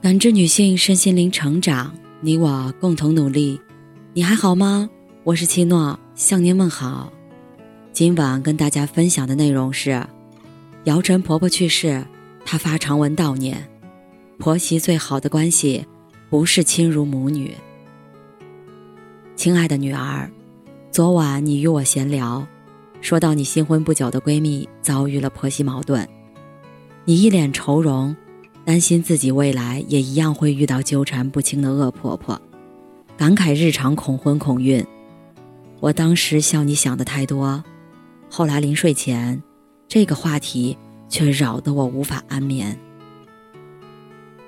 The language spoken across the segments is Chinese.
感知女性身心灵成长，你我共同努力。你还好吗？我是七诺，向您问好。今晚跟大家分享的内容是：姚晨婆婆去世，她发长文悼念。婆媳最好的关系，不是亲如母女。亲爱的女儿，昨晚你与我闲聊，说到你新婚不久的闺蜜遭遇了婆媳矛盾，你一脸愁容。担心自己未来也一样会遇到纠缠不清的恶婆婆，感慨日常恐婚恐孕。我当时笑你想的太多，后来临睡前，这个话题却扰得我无法安眠。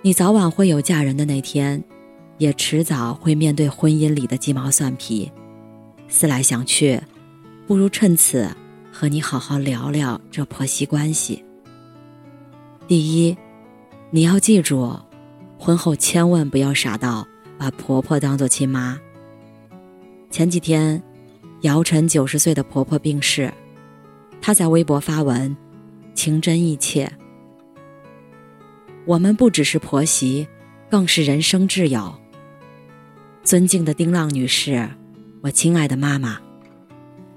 你早晚会有嫁人的那天，也迟早会面对婚姻里的鸡毛蒜皮。思来想去，不如趁此和你好好聊聊这婆媳关系。第一。你要记住，婚后千万不要傻到把婆婆当做亲妈。前几天，姚晨九十岁的婆婆病逝，她在微博发文，情真意切。我们不只是婆媳，更是人生挚友。尊敬的丁浪女士，我亲爱的妈妈，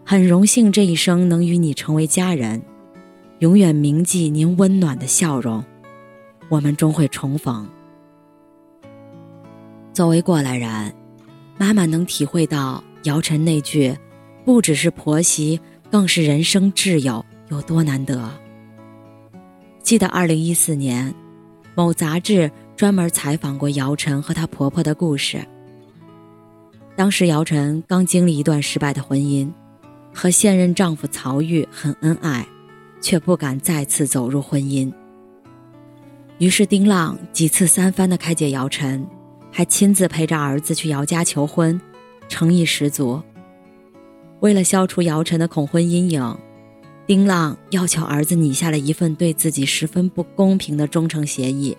很荣幸这一生能与你成为家人，永远铭记您温暖的笑容。我们终会重逢。作为过来人，妈妈能体会到姚晨那句“不只是婆媳，更是人生挚友”有多难得。记得二零一四年，某杂志专门采访过姚晨和她婆婆的故事。当时姚晨刚经历一段失败的婚姻，和现任丈夫曹郁很恩爱，却不敢再次走入婚姻。于是丁浪几次三番的开解姚晨，还亲自陪着儿子去姚家求婚，诚意十足。为了消除姚晨的恐婚阴影，丁浪要求儿子拟下了一份对自己十分不公平的忠诚协议。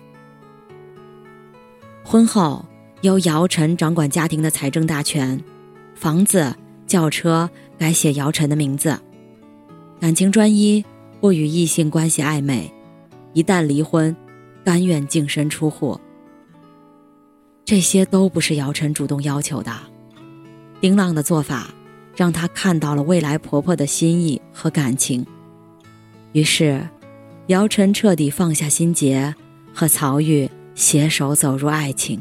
婚后由姚晨掌管家庭的财政大权，房子、轿车改写姚晨的名字，感情专一，不与异性关系暧昧，一旦离婚。甘愿净身出户，这些都不是姚晨主动要求的。丁浪的做法让她看到了未来婆婆的心意和感情，于是，姚晨彻底放下心结，和曹玉携手走入爱情。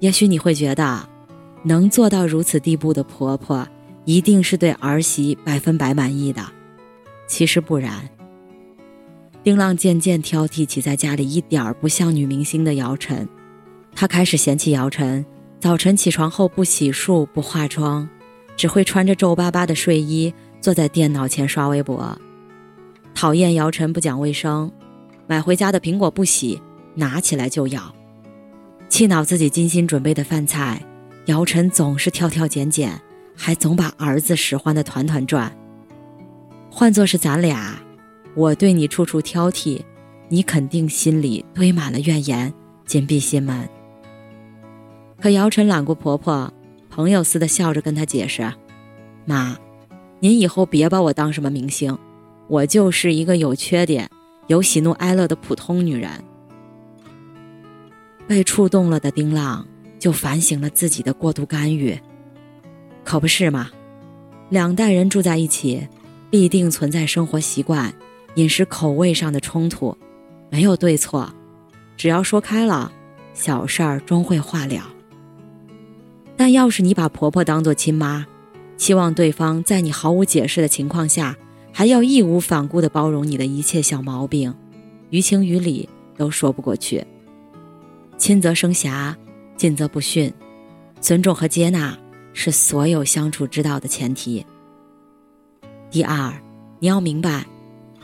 也许你会觉得，能做到如此地步的婆婆，一定是对儿媳百分百满意的，其实不然。丁浪渐渐挑剔起在家里一点儿不像女明星的姚晨，他开始嫌弃姚晨早晨起床后不洗漱、不化妆，只会穿着皱巴巴的睡衣坐在电脑前刷微博，讨厌姚晨不讲卫生，买回家的苹果不洗，拿起来就咬，气恼自己精心准备的饭菜，姚晨总是挑挑拣拣，还总把儿子使唤得团团转。换做是咱俩。我对你处处挑剔，你肯定心里堆满了怨言，紧闭心门。可姚晨揽过婆婆，朋友似的笑着跟她解释：“妈，您以后别把我当什么明星，我就是一个有缺点、有喜怒哀乐的普通女人。”被触动了的丁浪就反省了自己的过度干预，可不是嘛？两代人住在一起，必定存在生活习惯。饮食口味上的冲突，没有对错，只要说开了，小事儿终会化了。但要是你把婆婆当做亲妈，期望对方在你毫无解释的情况下，还要义无反顾地包容你的一切小毛病，于情于理都说不过去。亲则生侠，近则不逊，尊重和接纳是所有相处之道的前提。第二，你要明白。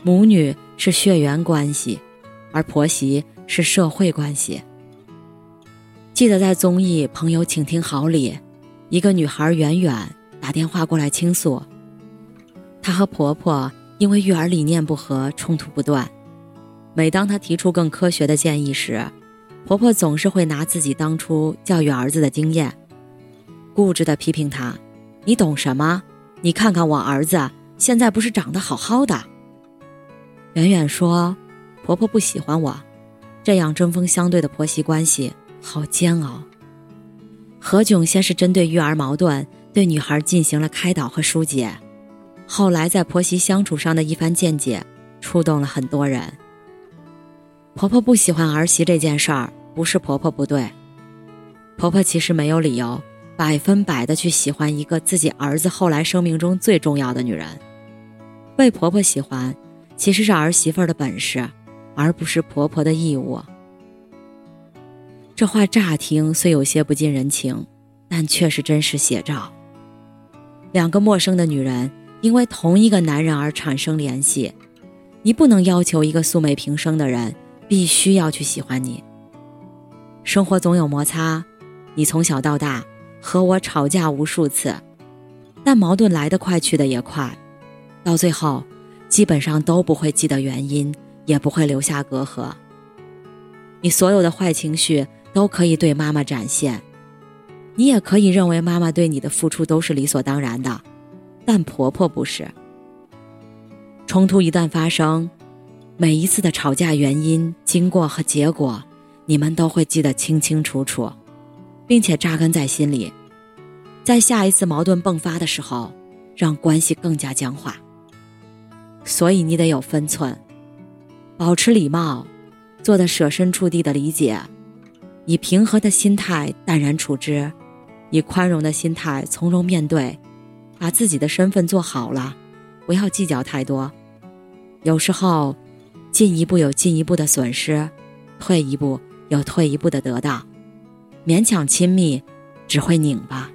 母女是血缘关系，而婆媳是社会关系。记得在综艺《朋友，请听好》里，一个女孩远远打电话过来倾诉，她和婆婆因为育儿理念不合，冲突不断。每当她提出更科学的建议时，婆婆总是会拿自己当初教育儿子的经验，固执地批评她：“你懂什么？你看看我儿子现在不是长得好好的。”远远说：“婆婆不喜欢我，这样针锋相对的婆媳关系好煎熬。何炅先是针对育儿矛盾对女孩进行了开导和疏解，后来在婆媳相处上的一番见解触动了很多人。婆婆不喜欢儿媳这件事儿，不是婆婆不对，婆婆其实没有理由百分百的去喜欢一个自己儿子后来生命中最重要的女人。被婆婆喜欢，其实是儿媳妇的本事，而不是婆婆的义务。这话乍听虽有些不近人情，但却是真实写照。两个陌生的女人因为同一个男人而产生联系，你不能要求一个素昧平生的人必须要去喜欢你。生活总有摩擦，你从小到大和我吵架无数次，但矛盾来得快去得也快。到最后，基本上都不会记得原因，也不会留下隔阂。你所有的坏情绪都可以对妈妈展现，你也可以认为妈妈对你的付出都是理所当然的，但婆婆不是。冲突一旦发生，每一次的吵架原因、经过和结果，你们都会记得清清楚楚，并且扎根在心里，在下一次矛盾迸发的时候，让关系更加僵化。所以你得有分寸，保持礼貌，做的设身处地的理解，以平和的心态淡然处之，以宽容的心态从容面对，把自己的身份做好了，不要计较太多。有时候，进一步有进一步的损失，退一步有退一步的得到，勉强亲密只会拧巴。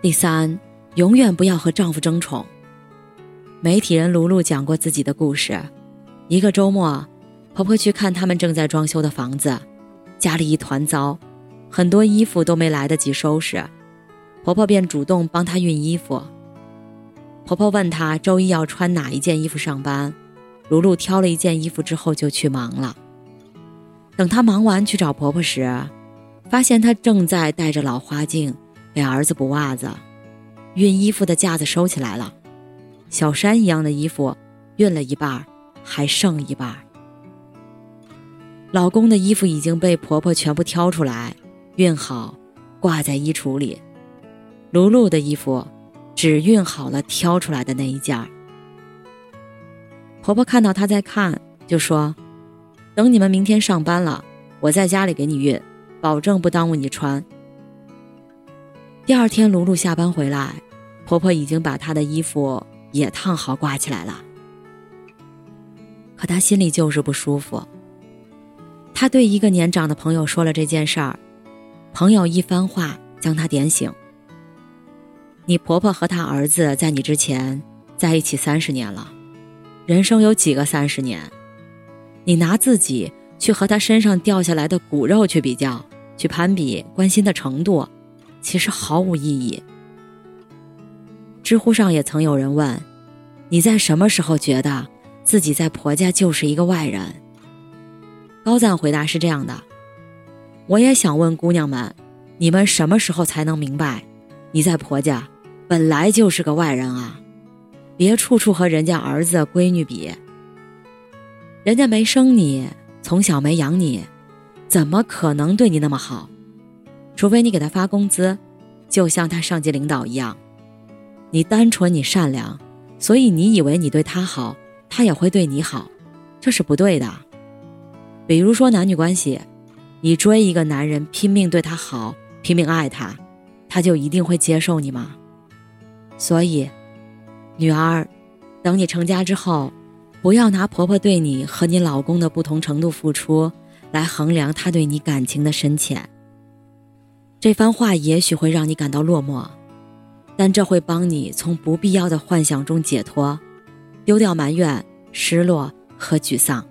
第三，永远不要和丈夫争宠。媒体人卢璐讲过自己的故事：一个周末，婆婆去看他们正在装修的房子，家里一团糟，很多衣服都没来得及收拾，婆婆便主动帮她熨衣服。婆婆问她周一要穿哪一件衣服上班，卢璐挑了一件衣服之后就去忙了。等她忙完去找婆婆时，发现她正在戴着老花镜给儿子补袜子，熨衣服的架子收起来了。小山一样的衣服，熨了一半，还剩一半。老公的衣服已经被婆婆全部挑出来，熨好，挂在衣橱里。卢璐的衣服，只熨好了挑出来的那一件。婆婆看到她在看，就说：“等你们明天上班了，我在家里给你熨，保证不耽误你穿。”第二天，卢璐下班回来，婆婆已经把她的衣服。也烫好挂起来了，可他心里就是不舒服。他对一个年长的朋友说了这件事儿，朋友一番话将他点醒。你婆婆和她儿子在你之前在一起三十年了，人生有几个三十年？你拿自己去和他身上掉下来的骨肉去比较，去攀比关心的程度，其实毫无意义。知乎上也曾有人问：“你在什么时候觉得自己在婆家就是一个外人？”高赞回答是这样的：“我也想问姑娘们，你们什么时候才能明白，你在婆家本来就是个外人啊？别处处和人家儿子闺女比。人家没生你，从小没养你，怎么可能对你那么好？除非你给他发工资，就像他上级领导一样。”你单纯，你善良，所以你以为你对他好，他也会对你好，这是不对的。比如说男女关系，你追一个男人，拼命对他好，拼命爱他，他就一定会接受你吗？所以，女儿，等你成家之后，不要拿婆婆对你和你老公的不同程度付出来衡量他对你感情的深浅。这番话也许会让你感到落寞。但这会帮你从不必要的幻想中解脱，丢掉埋怨、失落和沮丧。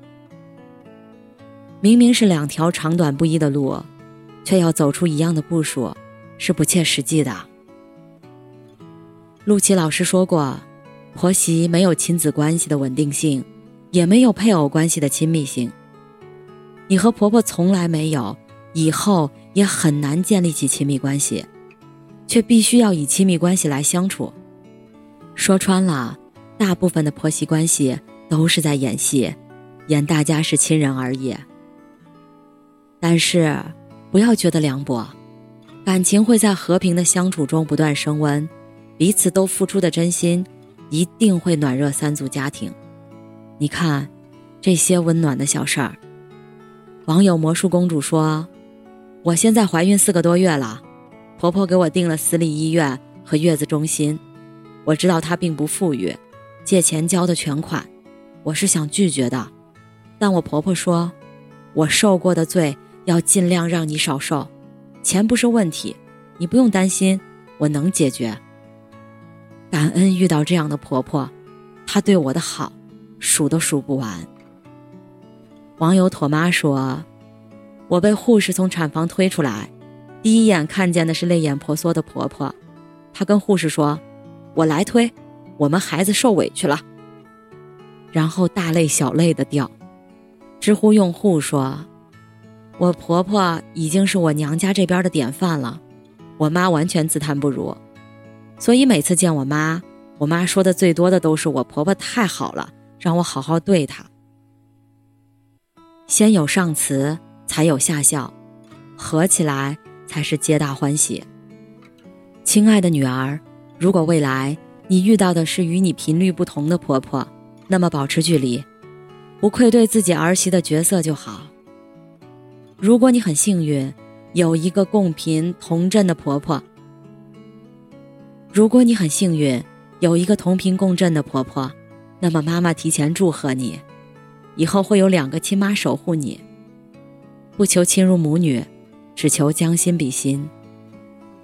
明明是两条长短不一的路，却要走出一样的步数，是不切实际的。陆琪老师说过，婆媳没有亲子关系的稳定性，也没有配偶关系的亲密性。你和婆婆从来没有，以后也很难建立起亲密关系。却必须要以亲密关系来相处。说穿了，大部分的婆媳关系都是在演戏，演大家是亲人而已。但是不要觉得凉薄，感情会在和平的相处中不断升温，彼此都付出的真心一定会暖热三组家庭。你看，这些温暖的小事儿。网友魔术公主说：“我现在怀孕四个多月了，婆婆给我订了私立医院和月子中心。我知道她并不富裕，借钱交的全款，我是想拒绝的。但我婆婆说，我受过的罪要尽量让你少受，钱不是问题，你不用担心，我能解决。感恩遇到这样的婆婆，她对我的好，数都数不完。”网友妥妈说：“我被护士从产房推出来，第一眼看见的是泪眼婆娑的婆婆。她跟护士说：‘我来推，我们孩子受委屈了。’然后大泪小泪的掉。”知乎用户说：“我婆婆已经是我娘家这边的典范了，我妈完全自叹不如。所以每次见我妈，我妈说的最多的都是我婆婆太好了，让我好好对她。”先有上词，才有下效，合起来才是皆大欢喜。亲爱的女儿，如果未来你遇到的是与你频率不同的婆婆，那么保持距离，不愧对自己儿媳的角色就好。如果你很幸运，有一个共频同振的婆婆，如果你很幸运有一个同频共振的婆婆，那么妈妈提前祝贺你。以后会有两个亲妈守护你，不求亲如母女，只求将心比心。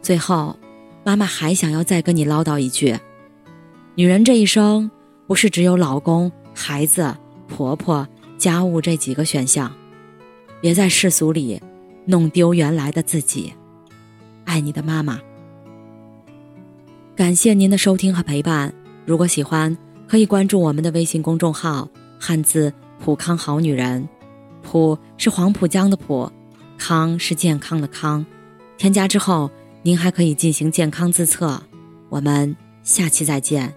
最后，妈妈还想要再跟你唠叨一句：女人这一生不是只有老公、孩子、婆婆、家务这几个选项，别在世俗里弄丢原来的自己。爱你的妈妈。感谢您的收听和陪伴。如果喜欢，可以关注我们的微信公众号“汉字”。普康好女人，普是黄浦江的浦，康是健康的康。添加之后，您还可以进行健康自测。我们下期再见。